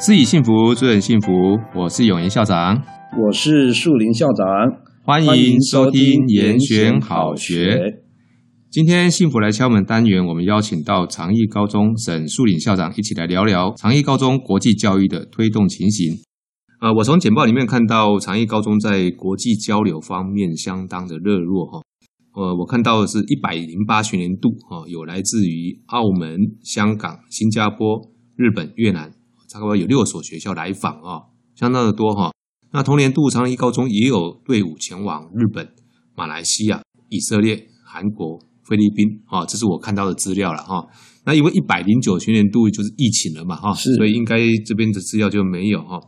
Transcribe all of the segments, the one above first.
自己幸福，助人幸福。我是永言校长，我是树林校长，欢迎收听严选好学。今天幸福来敲门单元，我们邀请到长义高中沈树林校长一起来聊聊长义高中国际教育的推动情形。呃，我从简报里面看到长义高中在国际交流方面相当的热络哈。呃，我看到的是一百零八学年度哈，有来自于澳门、香港、新加坡、日本、越南。差不多有六所学校来访啊，相当的多哈。那同年度长义高中也有队伍前往日本、马来西亚、以色列、韩国、菲律宾啊，这是我看到的资料了哈。那因为一百零九学年度就是疫情了嘛哈，是所以应该这边的资料就没有哈。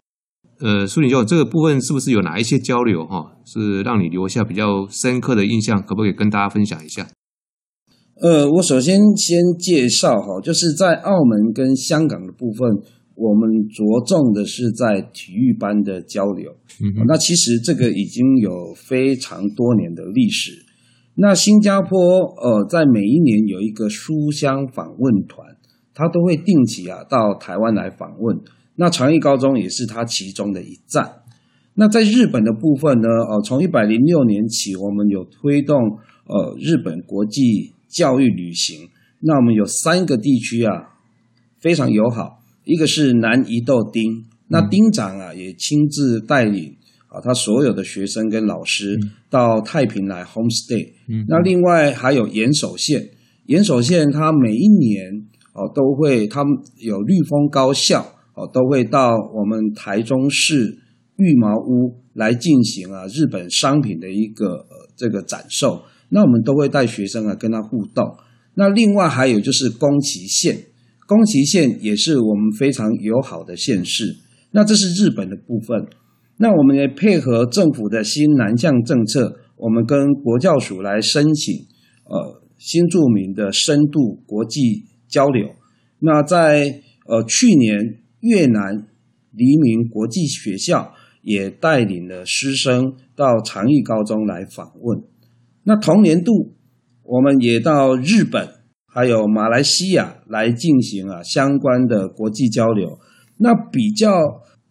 呃，苏女教授这个部分是不是有哪一些交流哈，是让你留下比较深刻的印象？可不可以跟大家分享一下？呃，我首先先介绍哈，就是在澳门跟香港的部分。我们着重的是在体育班的交流，嗯，那其实这个已经有非常多年的历史。那新加坡呃，在每一年有一个书香访问团，他都会定期啊到台湾来访问。那长益高中也是他其中的一站。那在日本的部分呢，呃，从一百零六年起，我们有推动呃日本国际教育旅行。那我们有三个地区啊，非常友好。一个是南一豆丁，那丁长啊也亲自带领啊他所有的学生跟老师到太平来 homestay。嗯，那另外还有岩手县，岩手县他每一年哦都会，他们有绿峰高校哦都会到我们台中市御茅屋来进行啊日本商品的一个呃这个展售。那我们都会带学生啊跟他互动。那另外还有就是宫崎县。宫崎县也是我们非常友好的县市，那这是日本的部分。那我们也配合政府的新南向政策，我们跟国教署来申请，呃，新著名的深度国际交流。那在呃去年，越南黎明国际学校也带领了师生到长义高中来访问。那同年度，我们也到日本。还有马来西亚来进行啊相关的国际交流，那比较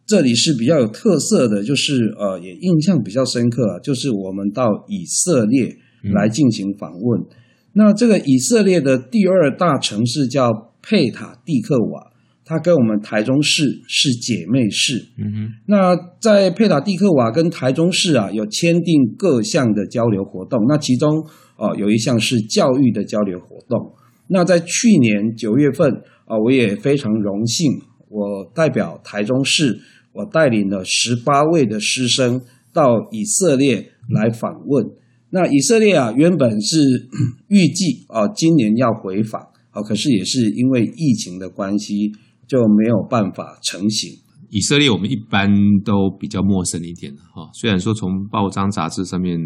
这里是比较有特色的，就是呃也印象比较深刻啊，就是我们到以色列来进行访问。嗯、那这个以色列的第二大城市叫佩塔蒂克瓦，它跟我们台中市是姐妹市。嗯哼。那在佩塔蒂克瓦跟台中市啊有签订各项的交流活动，那其中哦、呃、有一项是教育的交流活动。那在去年九月份啊，我也非常荣幸，我代表台中市，我带领了十八位的师生到以色列来访问。那以色列啊，原本是 预计啊今年要回访啊，可是也是因为疫情的关系，就没有办法成行。以色列我们一般都比较陌生一点哈，虽然说从报章杂志上面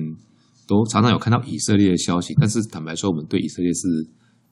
都常常有看到以色列的消息，但是坦白说，我们对以色列是。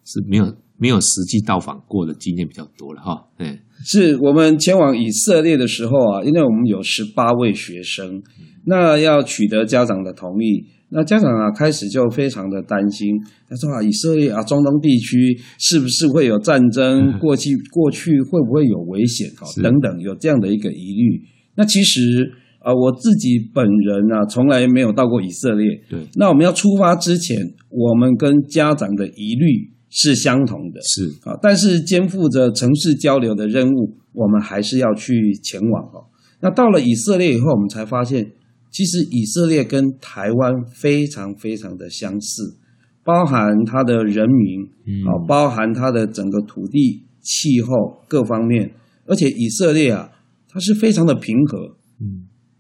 是没有没有实际到访过的经验比较多了哈，嗯，是我们前往以色列的时候啊，因为我们有十八位学生，那要取得家长的同意，那家长啊开始就非常的担心，他说啊，以色列啊，中东地区是不是会有战争？过去过去会不会有危险？哈，等等，有这样的一个疑虑。那其实啊，我自己本人啊，从来没有到过以色列。对，那我们要出发之前，我们跟家长的疑虑。是相同的，是啊，但是肩负着城市交流的任务，我们还是要去前往哦。那到了以色列以后，我们才发现，其实以色列跟台湾非常非常的相似，包含它的人民，啊，包含它的整个土地、气候各方面，而且以色列啊，它是非常的平和，嗯。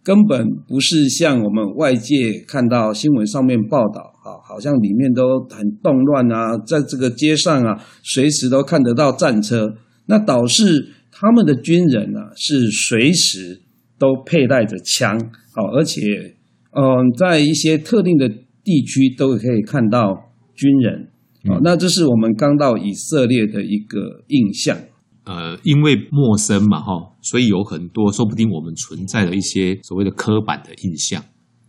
根本不是像我们外界看到新闻上面报道啊，好像里面都很动乱啊，在这个街上啊，随时都看得到战车。那导致他们的军人啊，是随时都佩戴着枪，好，而且嗯，在一些特定的地区都可以看到军人。好，那这是我们刚到以色列的一个印象。呃，因为陌生嘛，哈，所以有很多说不定我们存在的一些所谓的刻板的印象。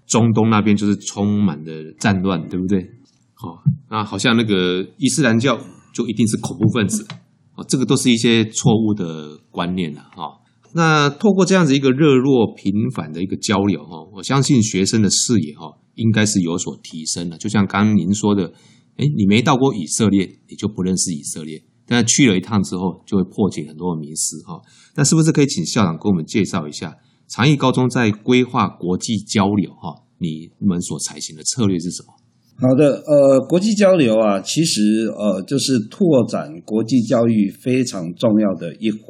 中东那边就是充满了战乱，对不对？好，那好像那个伊斯兰教就一定是恐怖分子，啊，这个都是一些错误的观念了，哈。那透过这样子一个热络频繁的一个交流哈，我相信学生的视野哈，应该是有所提升的。就像刚刚您说的，哎，你没到过以色列，你就不认识以色列。但去了一趟之后，就会破解很多的迷思哈。那是不是可以请校长给我们介绍一下长义高中在规划国际交流哈？你们所采行的策略是什么？好的，呃，国际交流啊，其实呃就是拓展国际教育非常重要的一环。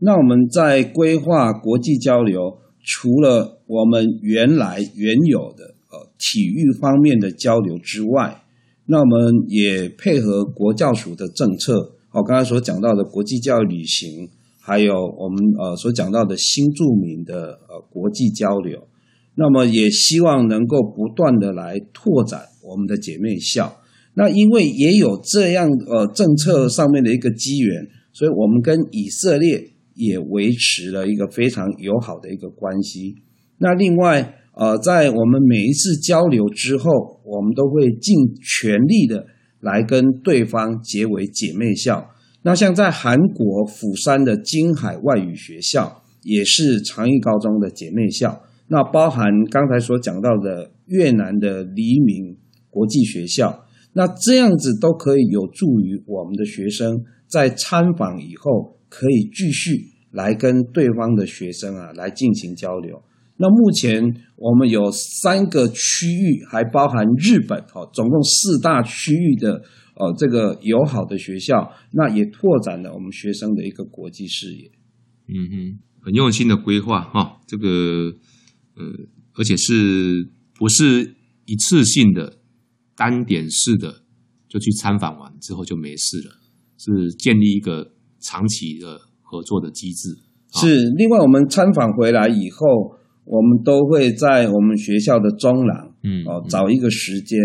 那我们在规划国际交流，除了我们原来原有的呃体育方面的交流之外，那我们也配合国教署的政策。我刚才所讲到的国际教育旅行，还有我们呃所讲到的新著名的呃国际交流，那么也希望能够不断的来拓展我们的姐妹校。那因为也有这样呃政策上面的一个机缘，所以我们跟以色列也维持了一个非常友好的一个关系。那另外呃在我们每一次交流之后，我们都会尽全力的。来跟对方结为姐妹校。那像在韩国釜山的金海外语学校，也是长义高中的姐妹校。那包含刚才所讲到的越南的黎明国际学校，那这样子都可以有助于我们的学生在参访以后，可以继续来跟对方的学生啊来进行交流。那目前我们有三个区域，还包含日本，哦，总共四大区域的呃这个友好的学校，那也拓展了我们学生的一个国际视野。嗯哼，很用心的规划哈，这个呃，而且是不是一次性的单点式的就去参访完之后就没事了，是建立一个长期的合作的机制。是，另外我们参访回来以后。我们都会在我们学校的中廊，嗯，哦，找一个时间，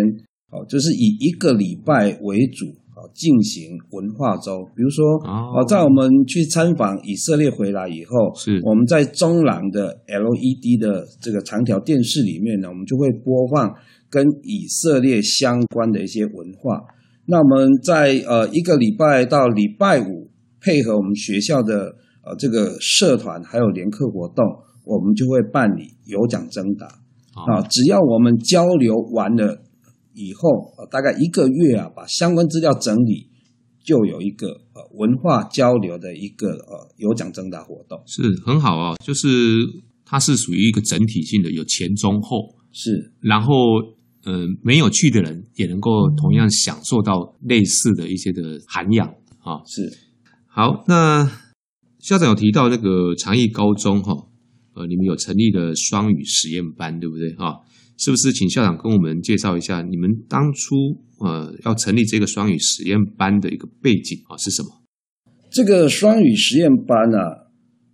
哦，就是以一个礼拜为主，哦，进行文化周。比如说，哦，在我们去参访以色列回来以后，是我们在中廊的 LED 的这个长条电视里面呢，我们就会播放跟以色列相关的一些文化。那我们在呃一个礼拜到礼拜五，配合我们学校的呃这个社团还有联课活动。我们就会办理有奖征答。啊，只要我们交流完了以后，大概一个月啊，把相关资料整理，就有一个呃文化交流的一个呃有奖征答活动，是很好啊，就是它是属于一个整体性的，有前中后。是，然后呃没有去的人也能够同样享受到类似的一些的涵养。啊，是。好，那校长有提到那个长义高中哈。呃，你们有成立的双语实验班，对不对？哈，是不是？请校长跟我们介绍一下，你们当初呃要成立这个双语实验班的一个背景啊是什么？这个双语实验班啊，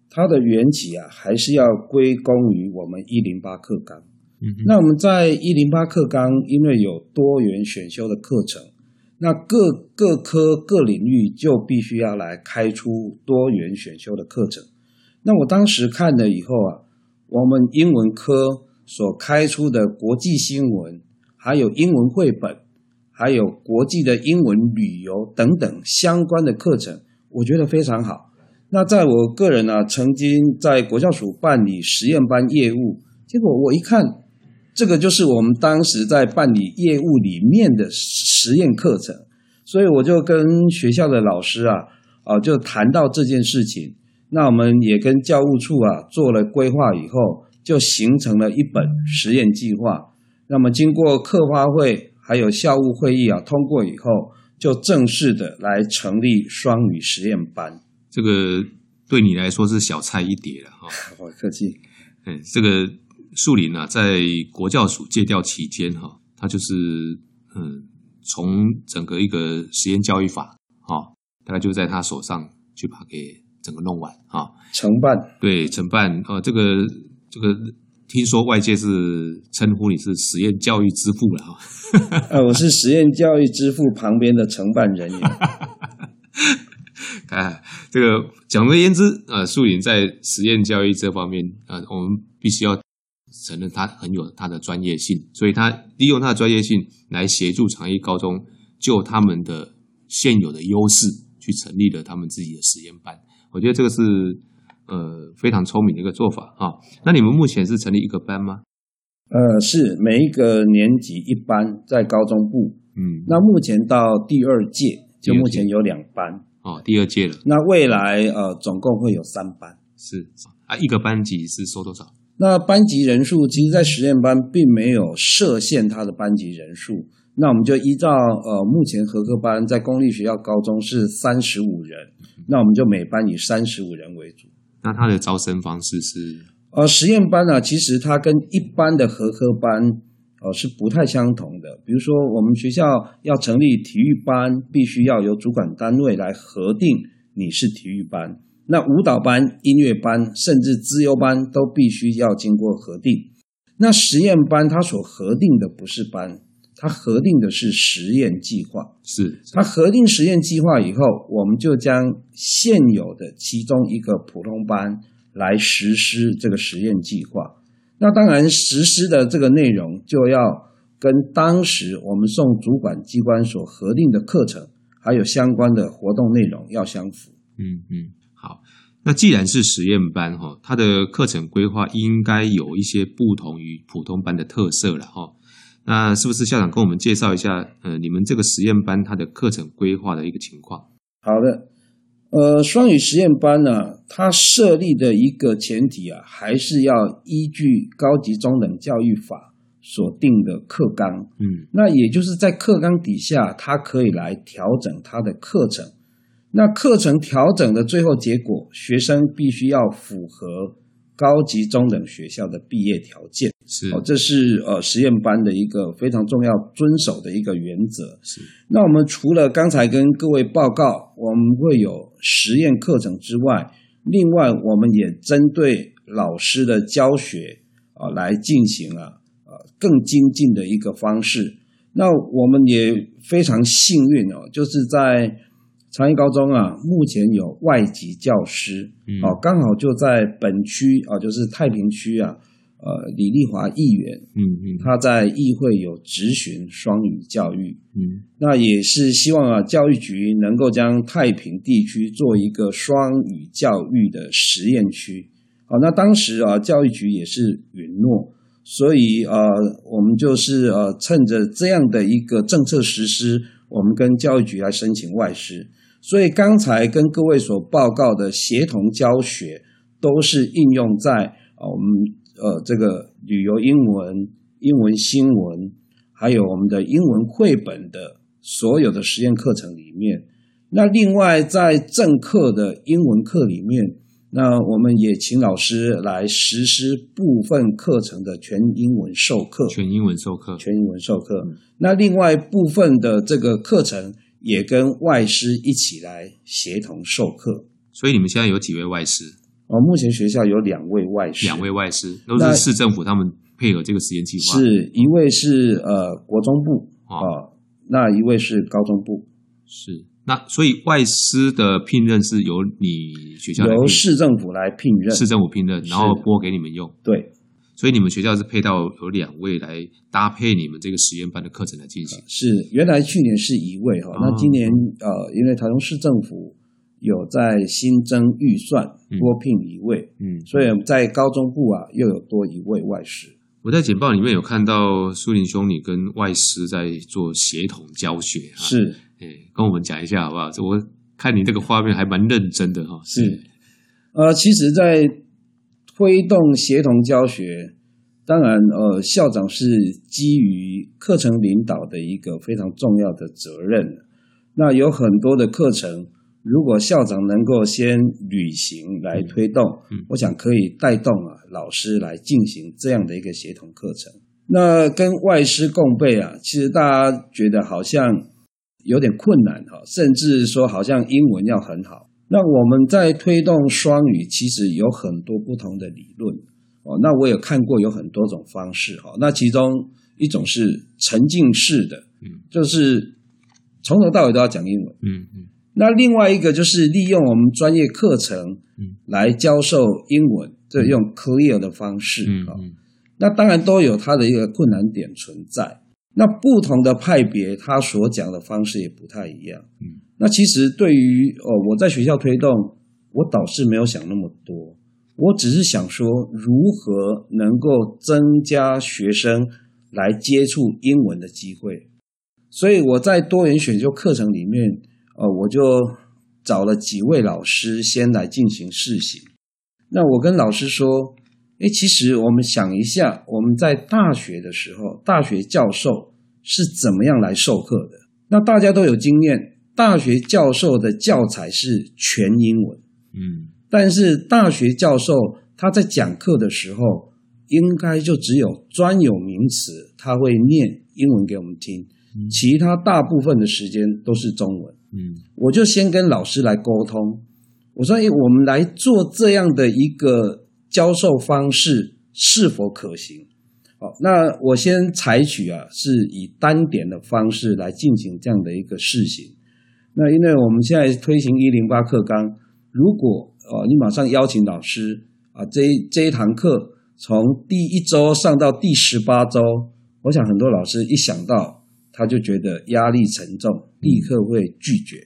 它的缘起啊，还是要归功于我们一零八课纲。嗯，那我们在一零八课纲，因为有多元选修的课程，那各各科各领域就必须要来开出多元选修的课程。那我当时看了以后啊，我们英文科所开出的国际新闻，还有英文绘本，还有国际的英文旅游等等相关的课程，我觉得非常好。那在我个人呢、啊，曾经在国教署办理实验班业务，结果我一看，这个就是我们当时在办理业务里面的实验课程，所以我就跟学校的老师啊，啊，就谈到这件事情。那我们也跟教务处啊做了规划以后，就形成了一本实验计划。那么经过课发会还有校务会议啊通过以后，就正式的来成立双语实验班。这个对你来说是小菜一碟了哈。不客气。嗯，这个树林啊，在国教署借调期间哈，他就是嗯，从整个一个实验教育法哈，大概就在他手上去把给。整个弄完啊，承办对承办呃，这个这个听说外界是称呼你是实验教育之父了哈，啊，我是实验教育之父旁边的承办人员。哎，这个总而言之，呃，树林在实验教育这方面，呃，我们必须要承认他很有他的专业性，所以他利用他的专业性来协助长义高中就他们的现有的优势去成立了他们自己的实验班。我觉得这个是呃非常聪明的一个做法啊。那你们目前是成立一个班吗？呃，是每一个年级一班，在高中部。嗯，那目前到第二届，就目前有两班。哦，第二届了。那未来呃，总共会有三班。是啊，一个班级是收多少？那班级人数，其实，在实验班并没有设限它的班级人数。那我们就依照呃，目前合科班在公立学校高中是三十五人，那我们就每班以三十五人为主。那它的招生方式是？呃，实验班呢，其实它跟一般的合科班呃是不太相同的。比如说，我们学校要成立体育班，必须要由主管单位来核定你是体育班。那舞蹈班、音乐班，甚至资优班都必须要经过核定。那实验班它所核定的不是班，它核定的是实验计划。是，它核定实验计划以后，我们就将现有的其中一个普通班。来实施这个实验计划，那当然实施的这个内容就要跟当时我们送主管机关所核定的课程，还有相关的活动内容要相符。嗯嗯，好，那既然是实验班哈，它的课程规划应该有一些不同于普通班的特色了哈。那是不是校长跟我们介绍一下，呃，你们这个实验班它的课程规划的一个情况？好的。呃，双语实验班呢，它设立的一个前提啊，还是要依据高级中等教育法所定的课纲。嗯，那也就是在课纲底下，它可以来调整它的课程。那课程调整的最后结果，学生必须要符合。高级中等学校的毕业条件是哦，这是呃实验班的一个非常重要遵守的一个原则。是，那我们除了刚才跟各位报告，我们会有实验课程之外，另外我们也针对老师的教学啊来进行啊呃更精进的一个方式。那我们也非常幸运哦，就是在。长益高中啊，目前有外籍教师，哦、嗯，刚好就在本区啊，就是太平区啊，呃，李丽华议员，嗯嗯，他在议会有质询双语教育，嗯，那也是希望啊，教育局能够将太平地区做一个双语教育的实验区，好，那当时啊，教育局也是允诺，所以呃，我们就是呃，趁着这样的一个政策实施，我们跟教育局来申请外师。所以刚才跟各位所报告的协同教学，都是应用在啊我们呃这个旅游英文、英文新闻，还有我们的英文绘本的所有的实验课程里面。那另外在正课的英文课里面，那我们也请老师来实施部分课程的全英文授课。全英文授课，全英文授课。那另外部分的这个课程。也跟外师一起来协同授课，所以你们现在有几位外师？哦，目前学校有两位外师，两位外师都是市政府他们配合这个实验计划。是一位是呃国中部啊、哦呃，那一位是高中部。是那所以外师的聘任是由你学校由市政府来聘任，市政府聘任，然后拨给你们用。对。所以你们学校是配到有两位来搭配你们这个实验班的课程来进行。是，原来去年是一位哈，哦、那今年呃，因为台中市政府有在新增预算多聘一位，嗯，嗯，所以在高中部啊又有多一位外师。我在简报里面有看到苏林兄你跟外师在做协同教学，是，哎，跟我们讲一下好不好？我看你这个画面还蛮认真的哈。是，呃，其实，在推动协同教学，当然，呃，校长是基于课程领导的一个非常重要的责任。那有很多的课程，如果校长能够先履行来推动，嗯嗯、我想可以带动啊老师来进行这样的一个协同课程。那跟外师共备啊，其实大家觉得好像有点困难哈，甚至说好像英文要很好。那我们在推动双语，其实有很多不同的理论哦。那我也看过有很多种方式哈。那其中一种是沉浸式的，嗯，就是从头到尾都要讲英文，嗯嗯。那另外一个就是利用我们专业课程，嗯，来教授英文，这用 clear 的方式，嗯嗯。那当然都有它的一个困难点存在。那不同的派别，他所讲的方式也不太一样，嗯。那其实对于哦，我在学校推动，我倒是没有想那么多，我只是想说如何能够增加学生来接触英文的机会。所以我在多元选修课程里面，呃，我就找了几位老师先来进行试行。那我跟老师说，诶，其实我们想一下，我们在大学的时候，大学教授是怎么样来授课的？那大家都有经验，大学教授的教材是全英文，嗯，但是大学教授他在讲课的时候，应该就只有专有名词，他会念英文给我们听。其他大部分的时间都是中文。嗯，我就先跟老师来沟通，我说：“诶，我们来做这样的一个教授方式是否可行？”好，那我先采取啊，是以单点的方式来进行这样的一个试行。那因为我们现在推行一零八课纲，如果哦你马上邀请老师啊，这一这一堂课从第一周上到第十八周，我想很多老师一想到。他就觉得压力沉重，立刻会拒绝。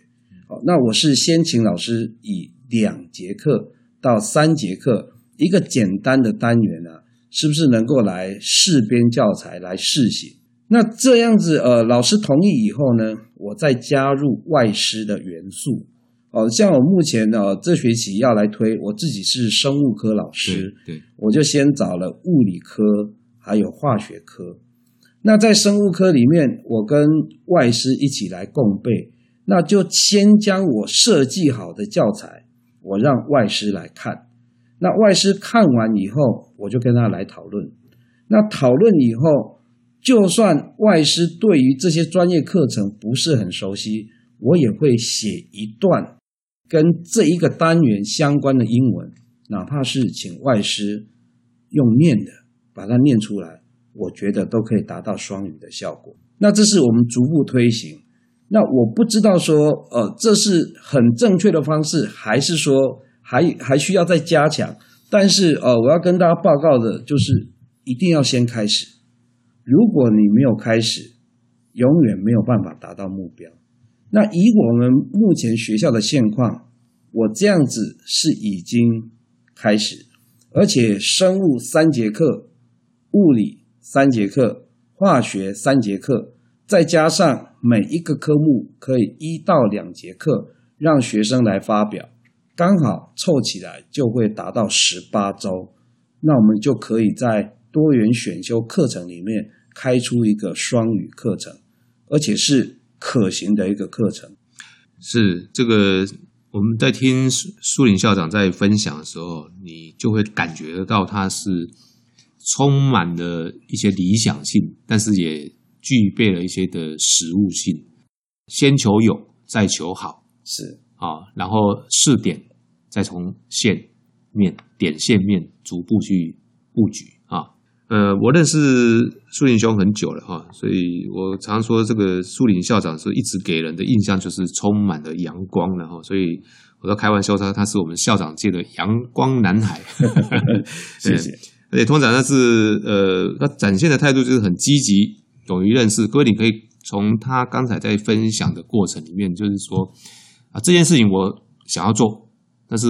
好，那我是先请老师以两节课到三节课一个简单的单元啊，是不是能够来试编教材来试行？那这样子，呃，老师同意以后呢，我再加入外师的元素。哦，像我目前呢，这学期要来推，我自己是生物科老师，对，对，我就先找了物理科还有化学科。那在生物科里面，我跟外师一起来共备，那就先将我设计好的教材，我让外师来看。那外师看完以后，我就跟他来讨论。那讨论以后，就算外师对于这些专业课程不是很熟悉，我也会写一段跟这一个单元相关的英文，哪怕是请外师用念的把它念出来。我觉得都可以达到双语的效果。那这是我们逐步推行。那我不知道说，呃，这是很正确的方式，还是说还还需要再加强？但是，呃，我要跟大家报告的就是，一定要先开始。如果你没有开始，永远没有办法达到目标。那以我们目前学校的现况，我这样子是已经开始，而且生物三节课，物理。三节课，化学三节课，再加上每一个科目可以一到两节课，让学生来发表，刚好凑起来就会达到十八周。那我们就可以在多元选修课程里面开出一个双语课程，而且是可行的一个课程。是这个，我们在听苏林校长在分享的时候，你就会感觉得到他是。充满了一些理想性，但是也具备了一些的实务性。先求有，再求好，是啊，然后试点，再从线面、点线面逐步去布局啊。呃，我认识苏林兄很久了哈，所以我常说这个苏林校长是一直给人的印象就是充满了阳光的哈，所以我都开玩笑说他是我们校长界的阳光男孩。谢谢。而且通常他是呃，他展现的态度就是很积极，勇于认识。各位，你可以从他刚才在分享的过程里面，就是说啊，这件事情我想要做，但是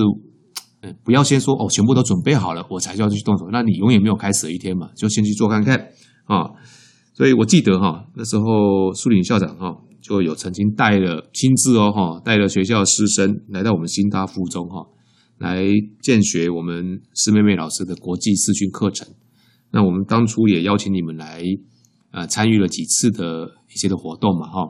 呃，不要先说哦，全部都准备好了，我才就要去动手。那你永远没有开始的一天嘛，就先去做看看啊。所以我记得哈，那时候苏林校长哈就有曾经带了亲自哦哈，带了学校师生来到我们新大附中哈。来见学我们施妹妹老师的国际视讯课程。那我们当初也邀请你们来，呃，参与了几次的一些的活动嘛，哈。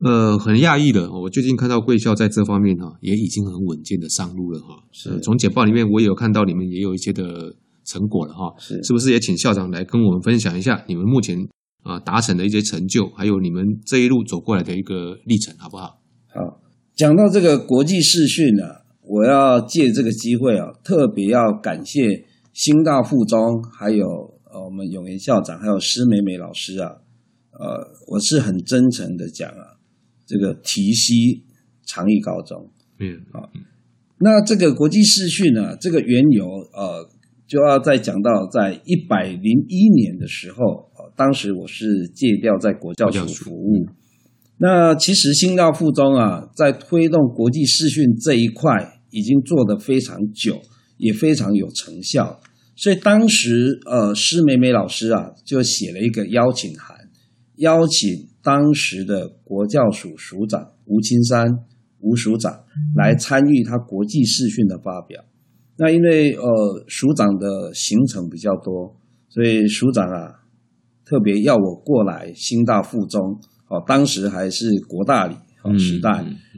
呃，很讶异的，我最近看到贵校在这方面哈，也已经很稳健的上路了哈。是，从简报里面我也有看到你们也有一些的成果了哈。是，是不是也请校长来跟我们分享一下你们目前啊达成的一些成就，还有你们这一路走过来的一个历程，好不好？好，讲到这个国际视讯呢。我要借这个机会啊，特别要感谢新大附中，还有呃我们永言校长，还有施美美老师啊，呃，我是很真诚的讲啊，这个提携长义高中，嗯，好，那这个国际视讯呢，这个缘由呃，就要再讲到在一百零一年的时候，呃，当时我是借调在国教署服务。那其实新大附中啊，在推动国际视讯这一块，已经做得非常久，也非常有成效。所以当时，呃，施美美老师啊，就写了一个邀请函，邀请当时的国教署署长吴青山吴署长来参与他国际视讯的发表。那因为呃署长的行程比较多，所以署长啊特别要我过来新大附中，哦，当时还是国大里哦时代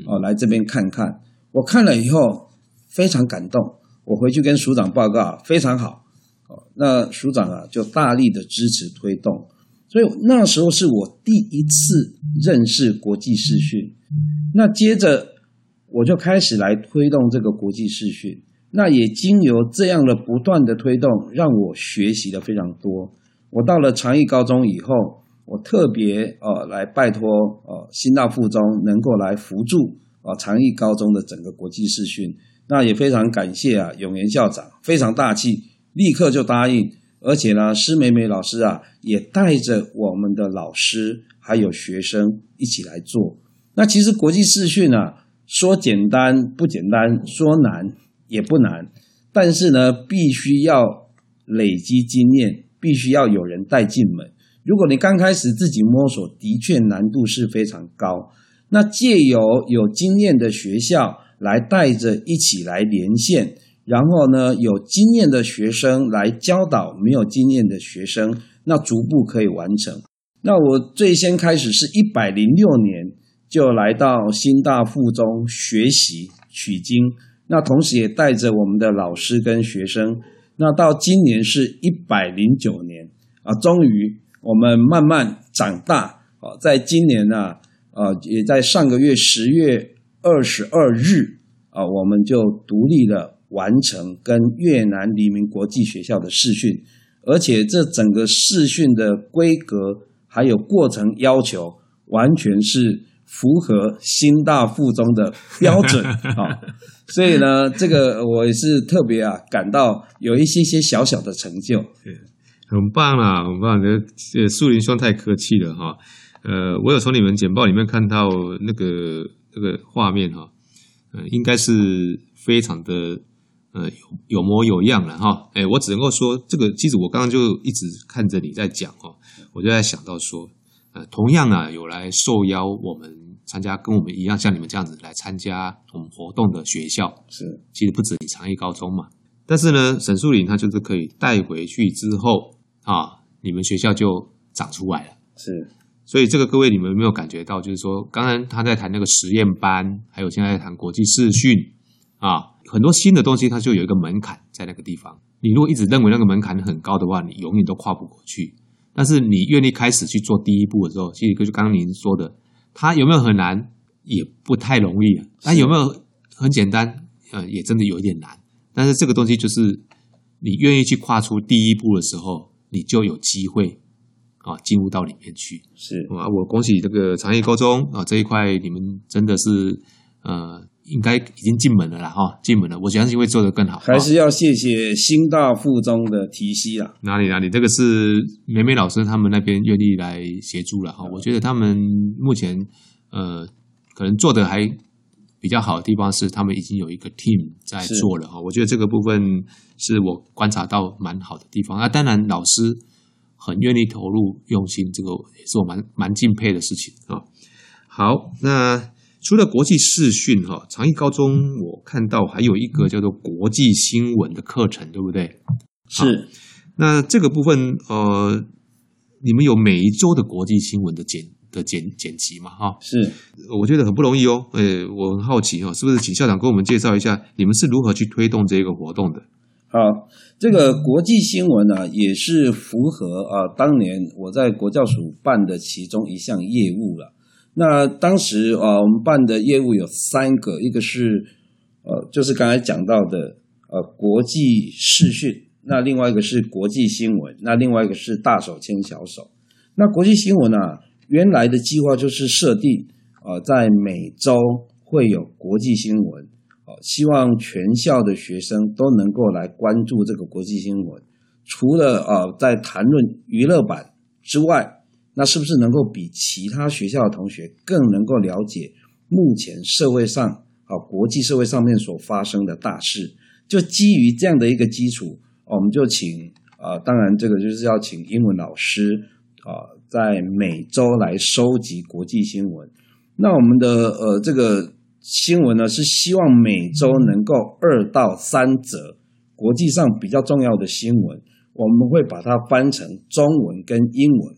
哦来这边看看。我看了以后非常感动，我回去跟署长报告，非常好。哦，那署长啊，就大力的支持推动，所以那时候是我第一次认识国际视讯。那接着我就开始来推动这个国际视讯，那也经由这样的不断的推动，让我学习的非常多。我到了长义高中以后，我特别呃来拜托呃新大附中能够来辅助啊长义高中的整个国际视讯，那也非常感谢啊永元校长，非常大气。立刻就答应，而且呢，施美美老师啊，也带着我们的老师还有学生一起来做。那其实国际视讯啊，说简单不简单，说难也不难，但是呢，必须要累积经验，必须要有人带进门。如果你刚开始自己摸索，的确难度是非常高。那借由有经验的学校来带着一起来连线。然后呢，有经验的学生来教导没有经验的学生，那逐步可以完成。那我最先开始是一百零六年就来到新大附中学习取经，那同时也带着我们的老师跟学生。那到今年是一百零九年啊，终于我们慢慢长大啊，在今年呢，啊，也在上个月十月二十二日啊，我们就独立了。完成跟越南黎明国际学校的试训，而且这整个试训的规格还有过程要求，完全是符合新大附中的标准 啊！所以呢，这个我也是特别啊，感到有一些些小小的成就，很棒啊，很棒！这这树林兄太客气了哈。呃，我有从你们简报里面看到那个那个画面哈，呃，应该是非常的。呃，有有模有样了哈，哎，我只能够说，这个其实我刚刚就一直看着你在讲哦，我就在想到说，呃，同样啊，有来受邀我们参加跟我们一样像你们这样子来参加我们活动的学校，是，其实不止你长义高中嘛，但是呢，沈树林他就是可以带回去之后啊，你们学校就长出来了，是，所以这个各位你们有没有感觉到，就是说，刚刚他在谈那个实验班，还有现在在谈国际视讯啊。很多新的东西，它就有一个门槛在那个地方。你如果一直认为那个门槛很高的话，你永远都跨不过去。但是你愿意开始去做第一步的时候，其实就刚刚您说的，它有没有很难？也不太容易啊。它有没有很简单？呃，也真的有一点难。但是这个东西就是你愿意去跨出第一步的时候，你就有机会啊进入到里面去。是啊，我恭喜这个长业高中啊这一块，你们真的是呃。应该已经进门了啦，哈，进门了。我相信会做得更好。还是要谢谢新大附中的提携啦。哪里哪里，这个是美美老师他们那边愿意来协助了哈。我觉得他们目前呃，可能做的还比较好的地方是，他们已经有一个 team 在做了哈。我觉得这个部分是我观察到蛮好的地方。那当然，老师很愿意投入用心，这个也是我蛮蛮敬佩的事情啊。好，那。除了国际视讯哈，长义高中我看到还有一个叫做国际新闻的课程，对不对？是。那这个部分呃，你们有每一周的国际新闻的剪的剪剪辑嘛？哈，是。我觉得很不容易哦。诶，我很好奇哈，是不是请校长给我们介绍一下，你们是如何去推动这个活动的？好，这个国际新闻呢，也是符合啊，当年我在国教署办的其中一项业务了。那当时啊，我们办的业务有三个，一个是呃，就是刚才讲到的呃国际视讯，那另外一个是国际新闻，那另外一个是大手牵小手。那国际新闻啊，原来的计划就是设定呃，在每周会有国际新闻，呃，希望全校的学生都能够来关注这个国际新闻。除了呃，在谈论娱乐版之外，那是不是能够比其他学校的同学更能够了解目前社会上啊国际社会上面所发生的大事。就基于这样的一个基础，我们就请啊，当然这个就是要请英文老师啊，在每周来收集国际新闻。那我们的呃这个新闻呢，是希望每周能够二到三则国际上比较重要的新闻，我们会把它翻成中文跟英文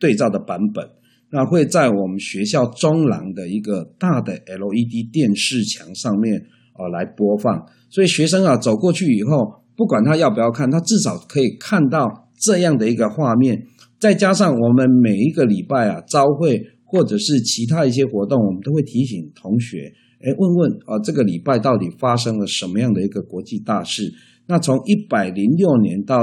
对照的版本，那会在我们学校中廊的一个大的 LED 电视墙上面啊来播放，所以学生啊走过去以后，不管他要不要看，他至少可以看到这样的一个画面，再加上我们每一个礼拜啊朝会。或者是其他一些活动，我们都会提醒同学，哎，问问啊，这个礼拜到底发生了什么样的一个国际大事？那从一百零六年到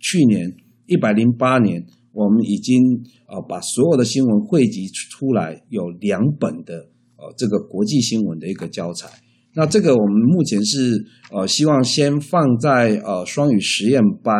去年一百零八年，我们已经啊把所有的新闻汇集出来，有两本的呃这个国际新闻的一个教材。那这个我们目前是呃希望先放在呃双语实验班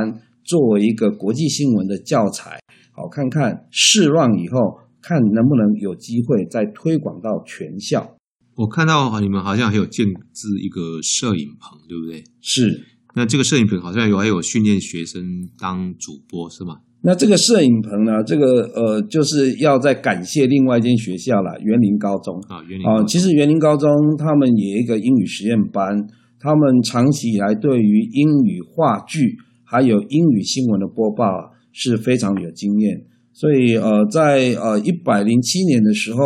作为一个国际新闻的教材，好看看试让以后。看能不能有机会再推广到全校。我看到你们好像还有建置一个摄影棚，对不对？是。那这个摄影棚好像有还有训练学生当主播，是吗？那这个摄影棚呢？这个呃，就是要再感谢另外一间学校了，园林高中啊。园林啊，其实园林高中他们也有一个英语实验班，他们长期以来对于英语话剧还有英语新闻的播报是非常有经验。所以，呃，在呃一百零七年的时候，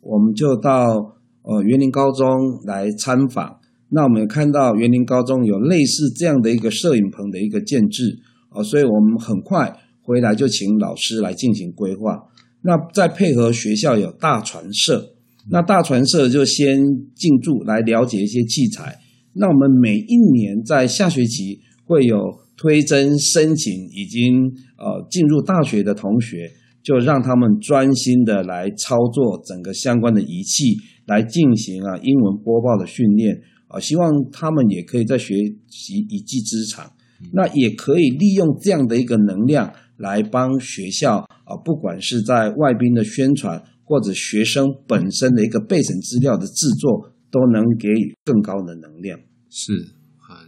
我们就到呃园林高中来参访。那我们也看到园林高中有类似这样的一个摄影棚的一个建制，啊、呃，所以我们很快回来就请老师来进行规划。那再配合学校有大传社，那大传社就先进驻来了解一些器材。那我们每一年在下学期会有。推甄申请已经呃进入大学的同学，就让他们专心的来操作整个相关的仪器，来进行啊英文播报的训练啊，希望他们也可以在学习一技之长，那也可以利用这样的一个能量来帮学校啊，不管是在外宾的宣传，或者学生本身的一个备审资料的制作，都能给予更高的能量。是。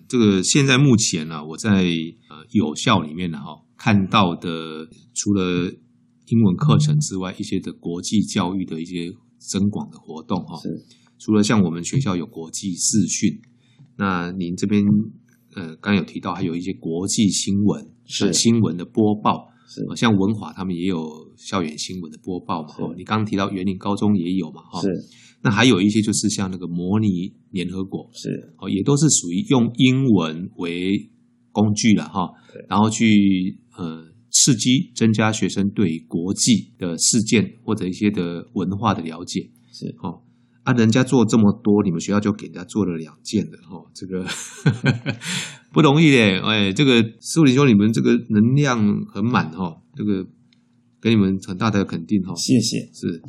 这个现在目前呢、啊，我在呃有效里面呢哈看到的，除了英文课程之外，一些的国际教育的一些增广的活动哈。是。除了像我们学校有国际视讯，那您这边呃刚有提到还有一些国际新闻是新闻的播报，是。像文华他们也有校园新闻的播报嘛。哦，你刚刚提到园林高中也有嘛？哈。是。那还有一些就是像那个模拟联合国是哦，也都是属于用英文为工具了哈，然后去呃刺激增加学生对国际的事件或者一些的文化的了解是哦，啊，人家做这么多，你们学校就给人家做了两件的哈，这个不容易的哎，这个苏林兄，你们这个能量很满哈，这个给你们很大的肯定哈，谢谢是。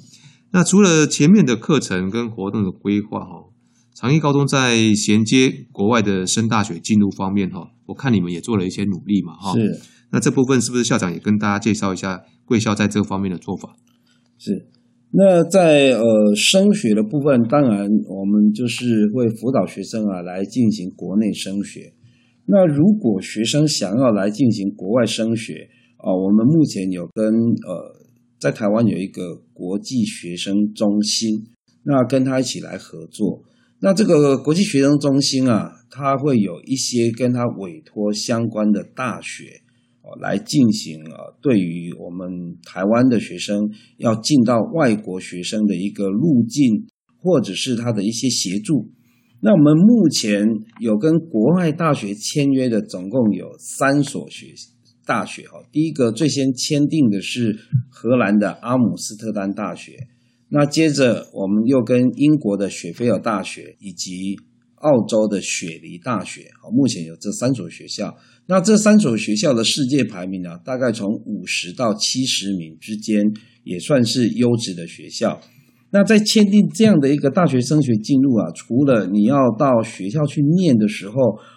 那除了前面的课程跟活动的规划哈，长义高中在衔接国外的升大学进入方面哈，我看你们也做了一些努力嘛哈。是。那这部分是不是校长也跟大家介绍一下贵校在这方面的做法？是。那在呃升学的部分，当然我们就是会辅导学生啊来进行国内升学。那如果学生想要来进行国外升学啊，我们目前有跟呃。在台湾有一个国际学生中心，那跟他一起来合作。那这个国际学生中心啊，他会有一些跟他委托相关的大学哦，来进行啊，对于我们台湾的学生要进到外国学生的一个路径，或者是他的一些协助。那我们目前有跟国外大学签约的，总共有三所学。大学哈，第一个最先签订的是荷兰的阿姆斯特丹大学，那接着我们又跟英国的雪菲尔大学以及澳洲的雪梨大学，哦，目前有这三所学校。那这三所学校的世界排名呢，大概从五十到七十名之间，也算是优质的学校。那在签订这样的一个大学升学进入啊，除了你要到学校去念的时候，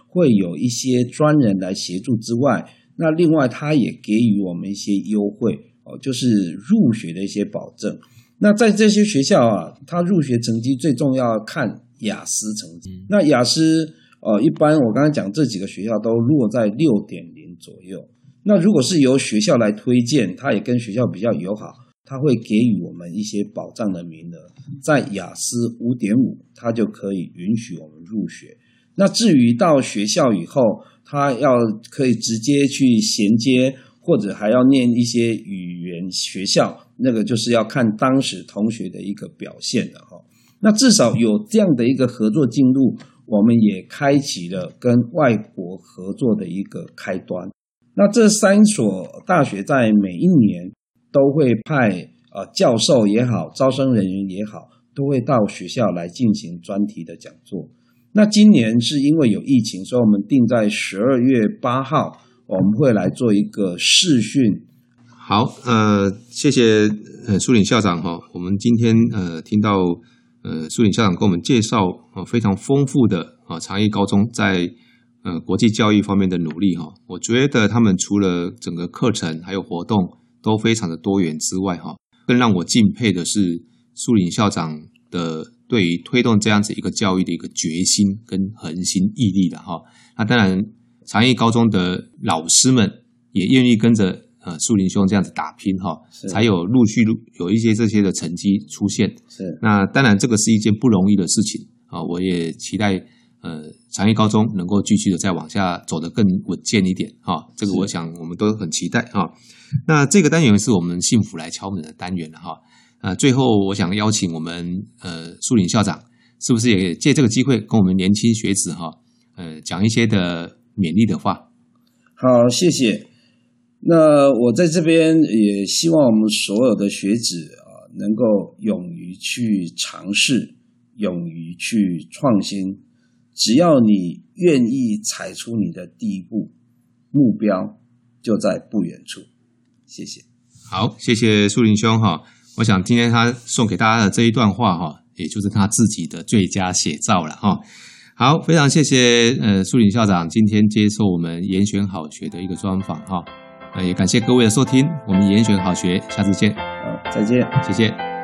会有一些专人来协助之外，那另外，他也给予我们一些优惠哦，就是入学的一些保证。那在这些学校啊，他入学成绩最重要看雅思成绩。那雅思呃，一般我刚才讲这几个学校都落在六点零左右。那如果是由学校来推荐，他也跟学校比较友好，他会给予我们一些保障的名额，在雅思五点五，他就可以允许我们入学。那至于到学校以后，他要可以直接去衔接，或者还要念一些语言学校，那个就是要看当时同学的一个表现了哈。那至少有这样的一个合作进入，我们也开启了跟外国合作的一个开端。那这三所大学在每一年都会派呃教授也好，招生人员也好，都会到学校来进行专题的讲座。那今年是因为有疫情，所以我们定在十二月八号，我们会来做一个试训。好，呃，谢谢呃苏领校长哈。我们今天呃听到呃苏领校长给我们介绍呃非常丰富的啊长义高中在呃国际教育方面的努力哈。我觉得他们除了整个课程还有活动都非常的多元之外哈，更让我敬佩的是苏林校长的。对于推动这样子一个教育的一个决心跟恒心毅力的哈，那当然长义高中的老师们也愿意跟着呃树林兄这样子打拼哈，才有陆续有一些这些的成绩出现。是，那当然这个是一件不容易的事情啊，我也期待呃长益高中能够继续的再往下走得更稳健一点哈，这个我想我们都很期待哈。那这个单元是我们幸福来敲门的单元了哈。呃，最后我想邀请我们呃苏林校长，是不是也借这个机会跟我们年轻学子哈，呃讲一些的勉励的话？好，谢谢。那我在这边也希望我们所有的学子啊，能够勇于去尝试，勇于去创新。只要你愿意踩出你的第一步，目标就在不远处。谢谢。好，谢谢树林兄哈。我想今天他送给大家的这一段话哈，也就是他自己的最佳写照了哈。好，非常谢谢呃树林校长今天接受我们严选好学的一个专访哈，呃也感谢各位的收听，我们严选好学下次见，好，再见，谢谢。